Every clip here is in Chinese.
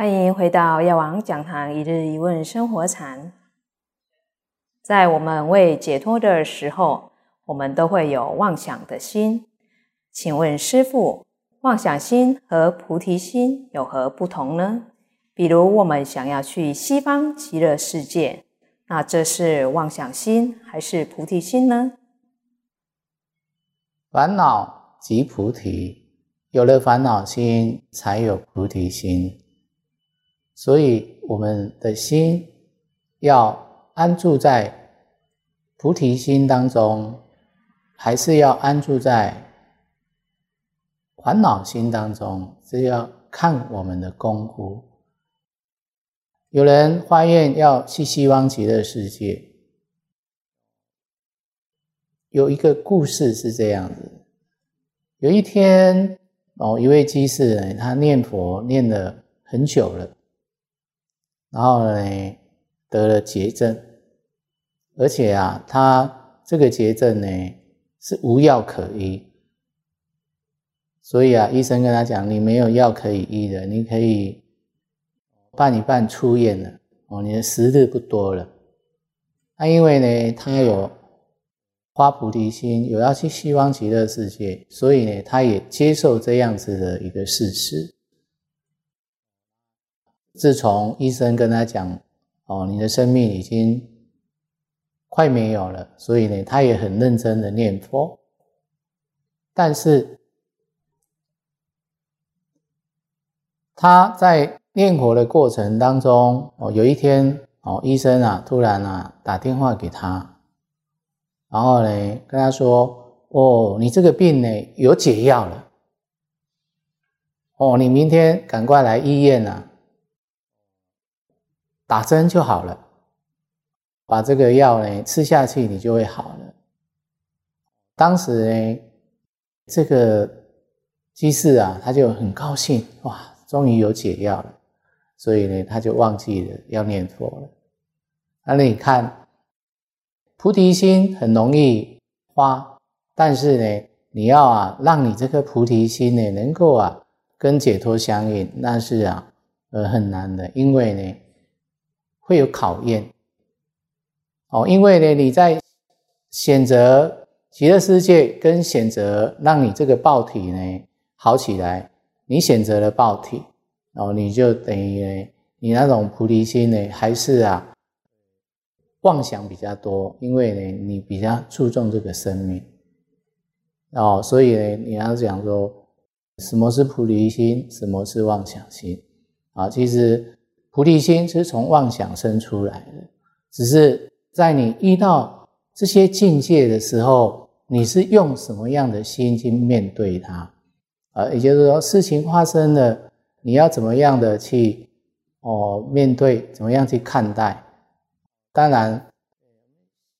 欢迎回到药王讲堂一日一问生活禅。在我们未解脱的时候，我们都会有妄想的心。请问师父，妄想心和菩提心有何不同呢？比如我们想要去西方极乐世界，那这是妄想心还是菩提心呢？烦恼即菩提，有了烦恼心，才有菩提心。所以，我们的心要安住在菩提心当中，还是要安住在烦恼心当中？这要看我们的功夫。有人发愿要去西方极乐世界，有一个故事是这样子：有一天，哦，一位居士，他念佛念了很久了。然后呢，得了结症，而且啊，他这个结症呢是无药可医，所以啊，医生跟他讲，你没有药可以医的，你可以办一办出院了哦，你的时日不多了。那因为呢，他有发菩提心，有要去西方极乐世界，所以呢，他也接受这样子的一个事实。自从医生跟他讲：“哦，你的生命已经快没有了。”所以呢，他也很认真的念佛。但是他在念佛的过程当中，哦，有一天，哦，医生啊，突然啊打电话给他，然后呢跟他说：“哦，你这个病呢有解药了。哦，你明天赶快来医院啊。”打针就好了，把这个药呢吃下去，你就会好了。当时呢，这个居士啊，他就很高兴，哇，终于有解药了，所以呢，他就忘记了要念佛了。那你看，菩提心很容易发，但是呢，你要啊，让你这颗菩提心呢，能够啊，跟解脱相应，那是啊，呃，很难的，因为呢。会有考验哦，因为呢，你在选择极乐世界跟选择让你这个报体呢好起来，你选择了报体，然后你就等于呢，你那种菩提心呢还是啊妄想比较多，因为呢你比较注重这个生命哦，所以呢你要讲说什么是菩提心，什么是妄想心啊，其实。菩提心是从妄想生出来的，只是在你遇到这些境界的时候，你是用什么样的心去面对它？啊，也就是说，事情发生了，你要怎么样的去哦面对？怎么样去看待？当然，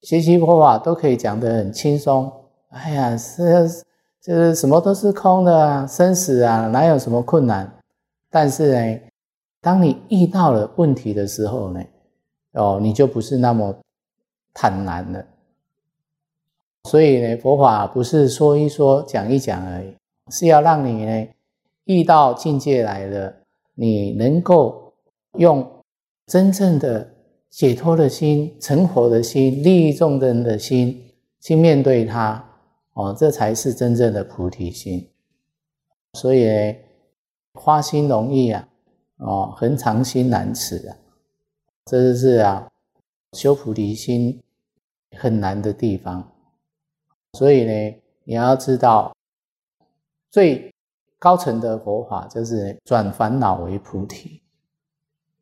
学习佛法都可以讲得很轻松。哎呀，是就是什么都是空的啊，生死啊，哪有什么困难？但是呢？当你遇到了问题的时候呢，哦，你就不是那么坦然了。所以呢，佛法不是说一说、讲一讲而已，是要让你呢遇到境界来了，你能够用真正的解脱的心、成佛的心、利益众生的心去面对它，哦，这才是真正的菩提心。所以呢，花心容易啊。哦，恒常心难持啊，这就是啊，修菩提心很难的地方。所以呢，你要知道，最高层的佛法就是转烦恼为菩提，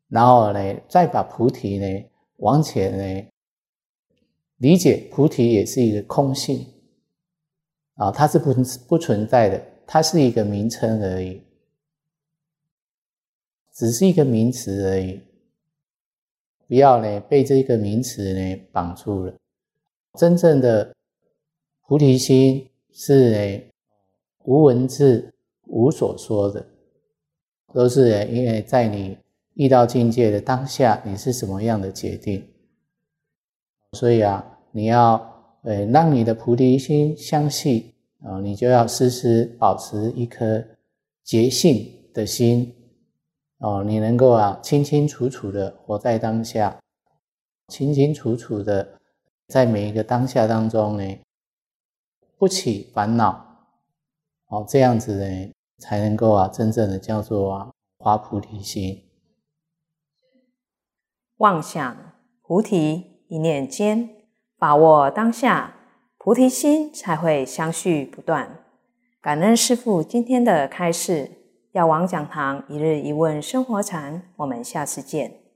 然后呢，再把菩提呢往前呢理解，菩提也是一个空性啊，它是不不存在的，它是一个名称而已。只是一个名词而已，不要呢被这个名词呢绑住了。真正的菩提心是呢无文字、无所说的，都是因为在你遇到境界的当下，你是什么样的决定。所以啊，你要呃让你的菩提心相信啊，你就要时时保持一颗觉性的心。哦，你能够啊清清楚楚的活在当下，清清楚楚的在每一个当下当中呢，不起烦恼，哦，这样子呢才能够啊真正的叫做啊发菩提心。妄想菩提一念间，把握当下，菩提心才会相续不断。感恩师父今天的开示，药王讲堂一日一问生活禅，我们下次见。